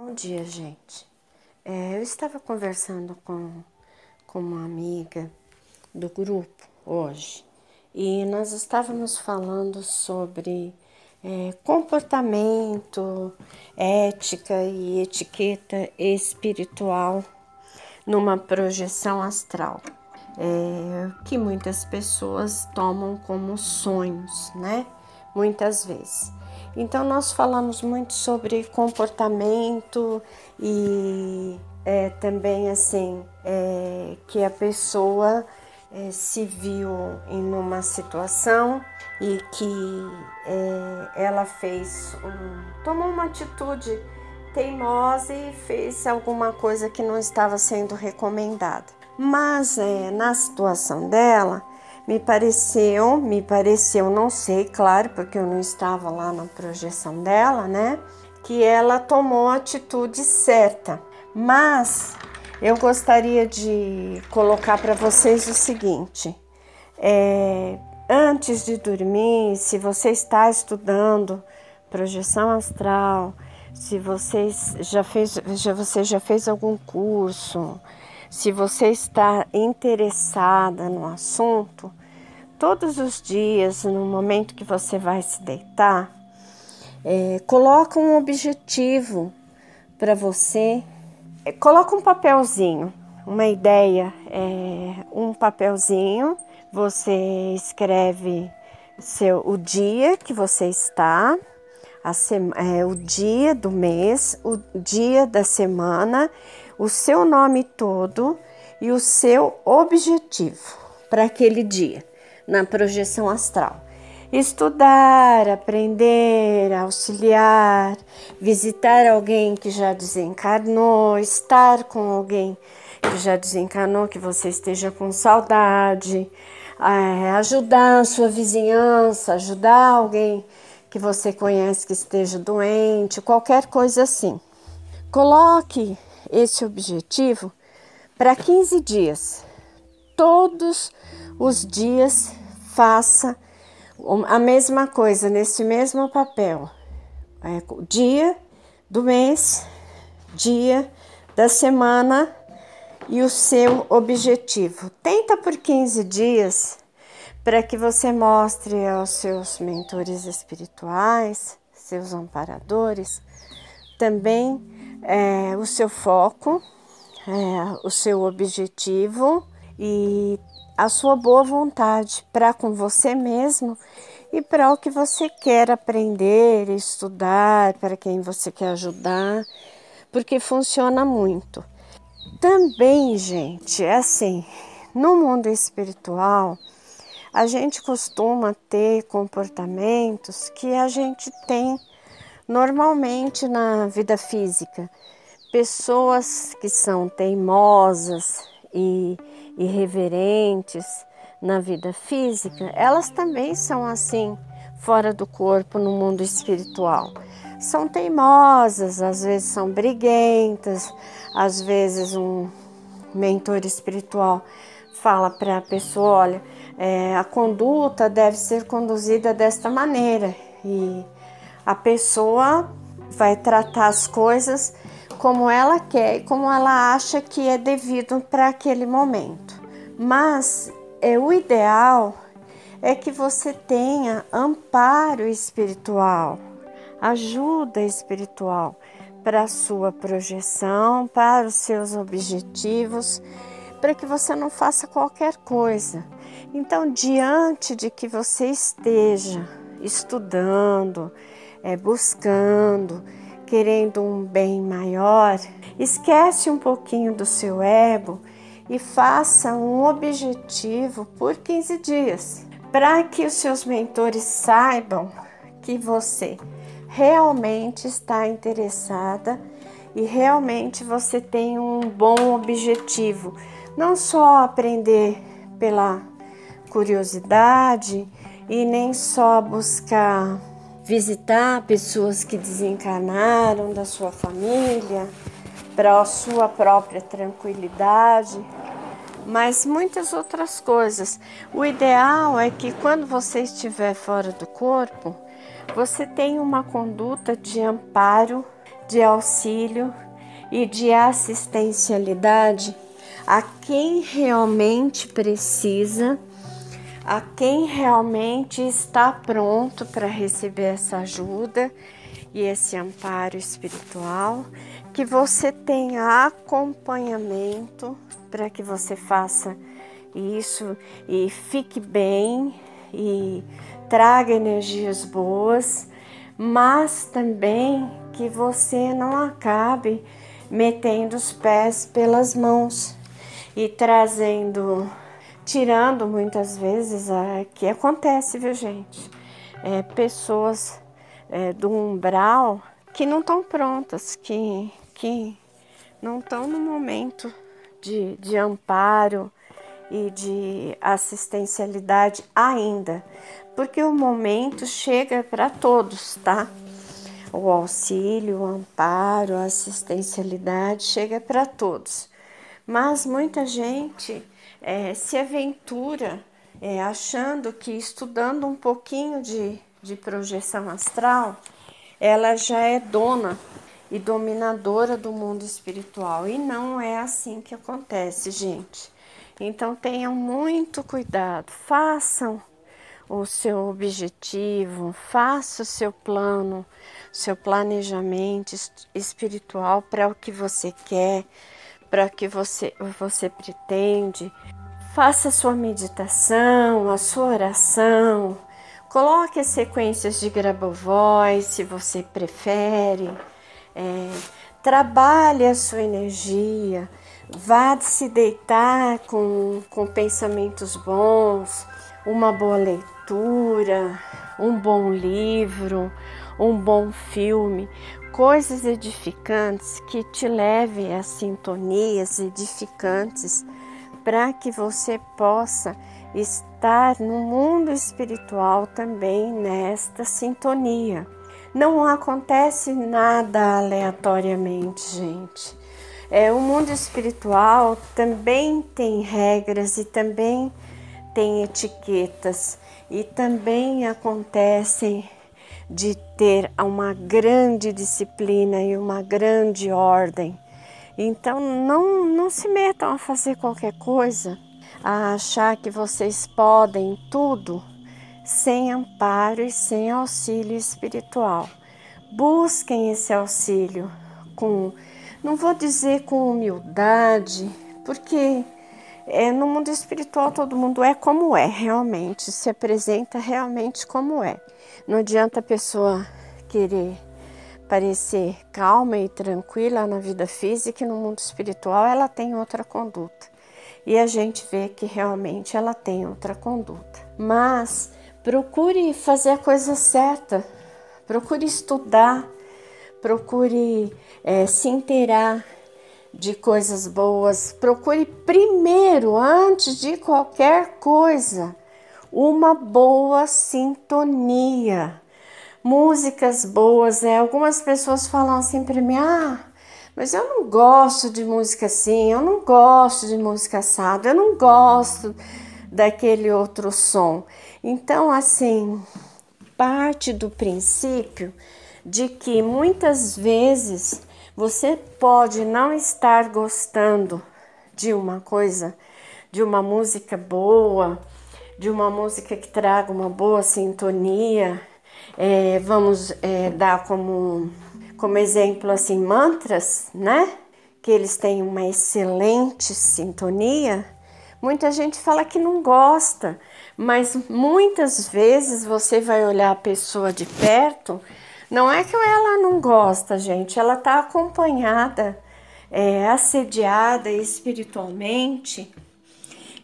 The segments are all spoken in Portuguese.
Bom dia, gente. É, eu estava conversando com, com uma amiga do grupo hoje e nós estávamos falando sobre é, comportamento, ética e etiqueta espiritual numa projeção astral, é, que muitas pessoas tomam como sonhos, né? Muitas vezes. Então, nós falamos muito sobre comportamento e é, também assim é, que a pessoa é, se viu em uma situação e que é, ela fez um, tomou uma atitude teimosa e fez alguma coisa que não estava sendo recomendada. Mas é, na situação dela, me pareceu, me pareceu, não sei, claro, porque eu não estava lá na projeção dela, né? Que ela tomou a atitude certa. Mas eu gostaria de colocar para vocês o seguinte: é, antes de dormir, se você está estudando projeção astral, se vocês já fez, já, você já fez algum curso, se você está interessada no assunto, todos os dias, no momento que você vai se deitar, é, coloca um objetivo para você, é, coloca um papelzinho, uma ideia, é, um papelzinho, você escreve seu, o dia que você está, sema, é, o dia do mês, o dia da semana, o seu nome todo e o seu objetivo para aquele dia na projeção astral. Estudar, aprender, auxiliar, visitar alguém que já desencarnou, estar com alguém que já desencarnou, que você esteja com saudade, é, ajudar a sua vizinhança, ajudar alguém que você conhece que esteja doente, qualquer coisa assim. Coloque esse objetivo para 15 dias. Todos os dias faça a mesma coisa nesse mesmo papel. É, dia do mês, dia da semana e o seu objetivo. Tenta por 15 dias para que você mostre aos seus mentores espirituais, seus amparadores, também é, o seu foco, é, o seu objetivo e a sua boa vontade para com você mesmo e para o que você quer aprender, estudar, para quem você quer ajudar, porque funciona muito. Também, gente, é assim, no mundo espiritual, a gente costuma ter comportamentos que a gente tem normalmente na vida física. Pessoas que são teimosas e irreverentes na vida física, elas também são assim fora do corpo no mundo espiritual. São teimosas, às vezes são briguentas, às vezes um mentor espiritual fala para a pessoa, olha, é, a conduta deve ser conduzida desta maneira e a pessoa vai tratar as coisas como ela quer e como ela acha que é devido para aquele momento. Mas é o ideal é que você tenha amparo espiritual, ajuda espiritual para a sua projeção, para os seus objetivos, para que você não faça qualquer coisa. Então, diante de que você esteja estudando, é, buscando, querendo um bem maior, esquece um pouquinho do seu ego e faça um objetivo por 15 dias, para que os seus mentores saibam que você realmente está interessada e realmente você tem um bom objetivo, não só aprender pela curiosidade e nem só buscar visitar pessoas que desencarnaram da sua família, para a sua própria tranquilidade, mas muitas outras coisas. O ideal é que quando você estiver fora do corpo, você tenha uma conduta de amparo, de auxílio e de assistencialidade a quem realmente precisa, a quem realmente está pronto para receber essa ajuda e esse amparo espiritual, que você tenha acompanhamento para que você faça isso e fique bem e traga energias boas, mas também que você não acabe metendo os pés pelas mãos e trazendo, tirando muitas vezes, é, que acontece, viu gente? É, pessoas é, do umbral que não estão prontas, que, que não estão no momento de, de amparo e de assistencialidade ainda, porque o momento chega para todos, tá? O auxílio, o amparo, a assistencialidade chega para todos. Mas muita gente é, se aventura é, achando que estudando um pouquinho de, de projeção astral, ela já é dona e dominadora do mundo espiritual. E não é assim que acontece, gente. Então tenham muito cuidado, façam o seu objetivo, faça o seu plano, seu planejamento espiritual para o que você quer, para que você, você pretende. Faça a sua meditação, a sua oração, coloque as sequências de Grabovoi se você prefere. É, trabalhe a sua energia, Vá se deitar com, com pensamentos bons, uma boa leitura, um bom livro, um bom filme, coisas edificantes que te levem a sintonias edificantes para que você possa estar no mundo espiritual também nesta sintonia. Não acontece nada aleatoriamente, gente. É, o mundo espiritual também tem regras e também tem etiquetas e também acontecem de ter uma grande disciplina e uma grande ordem. Então não, não se metam a fazer qualquer coisa, a achar que vocês podem tudo sem amparo e sem auxílio espiritual. Busquem esse auxílio com não vou dizer com humildade, porque é, no mundo espiritual todo mundo é como é, realmente, se apresenta realmente como é. Não adianta a pessoa querer parecer calma e tranquila na vida física e no mundo espiritual ela tem outra conduta. E a gente vê que realmente ela tem outra conduta. Mas procure fazer a coisa certa, procure estudar, procure é, se inteirar de coisas boas, procure primeiro, antes de qualquer coisa, uma boa sintonia. Músicas boas, né? Algumas pessoas falam assim para mim: ah, mas eu não gosto de música assim, eu não gosto de música assada, eu não gosto daquele outro som. Então, assim, parte do princípio de que muitas vezes você pode não estar gostando de uma coisa, de uma música boa, de uma música que traga uma boa sintonia. É, vamos é, dar como, como exemplo assim mantras, né? Que eles têm uma excelente sintonia. Muita gente fala que não gosta, mas muitas vezes você vai olhar a pessoa de perto não é que ela não gosta, gente, ela está acompanhada, é, assediada espiritualmente.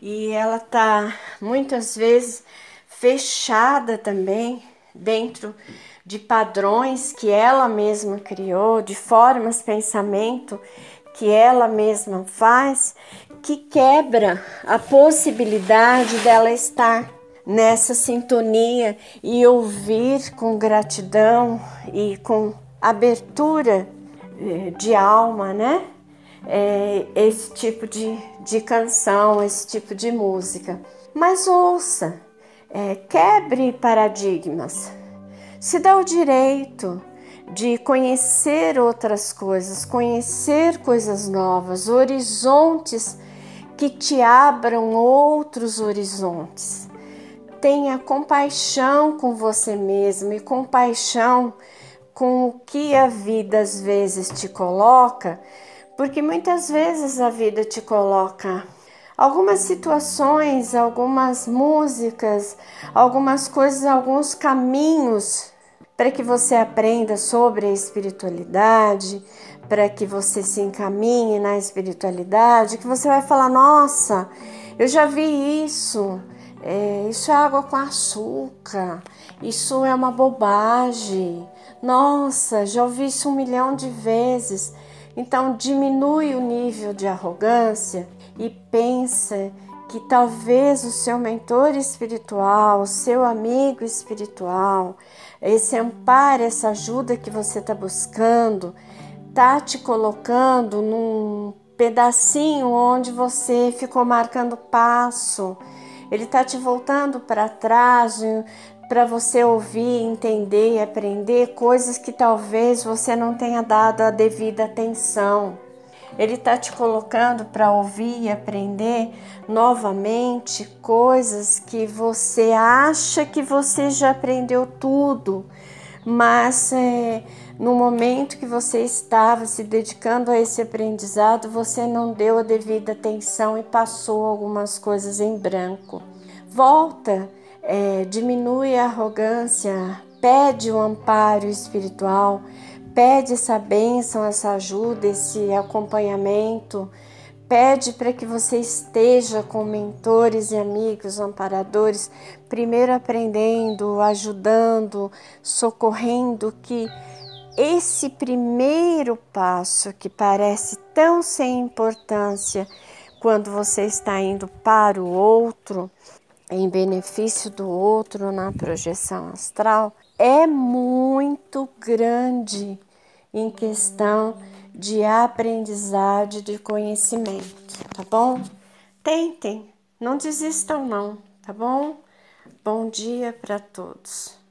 E ela está muitas vezes fechada também dentro de padrões que ela mesma criou, de formas pensamento que ela mesma faz, que quebra a possibilidade dela estar nessa sintonia e ouvir com gratidão e com abertura eh, de alma, né? É, esse tipo de, de canção, esse tipo de música. Mas ouça, é, quebre paradigmas, se dá o direito de conhecer outras coisas, conhecer coisas novas, horizontes que te abram outros horizontes. Tenha compaixão com você mesmo e compaixão com o que a vida às vezes te coloca, porque muitas vezes a vida te coloca algumas situações, algumas músicas, algumas coisas, alguns caminhos para que você aprenda sobre a espiritualidade, para que você se encaminhe na espiritualidade, que você vai falar: nossa, eu já vi isso, é, isso é água com açúcar, isso é uma bobagem, nossa, já ouvi isso um milhão de vezes. Então diminui o nível de arrogância e pensa que talvez o seu mentor espiritual, o seu amigo espiritual, esse amparo, essa ajuda que você está buscando, tá te colocando num pedacinho onde você ficou marcando passo. Ele tá te voltando para trás para você ouvir, entender e aprender coisas que talvez você não tenha dado a devida atenção. Ele está te colocando para ouvir e aprender novamente coisas que você acha que você já aprendeu tudo, mas é, no momento que você estava se dedicando a esse aprendizado, você não deu a devida atenção e passou algumas coisas em branco. Volta, é, diminui a arrogância, pede o um amparo espiritual Pede essa bênção, essa ajuda, esse acompanhamento. Pede para que você esteja com mentores e amigos, amparadores, primeiro aprendendo, ajudando, socorrendo, que esse primeiro passo que parece tão sem importância quando você está indo para o outro, em benefício do outro na projeção astral, é muito grande em questão de aprendizagem, de conhecimento, tá bom? Tentem, não desistam não, tá bom? Bom dia para todos.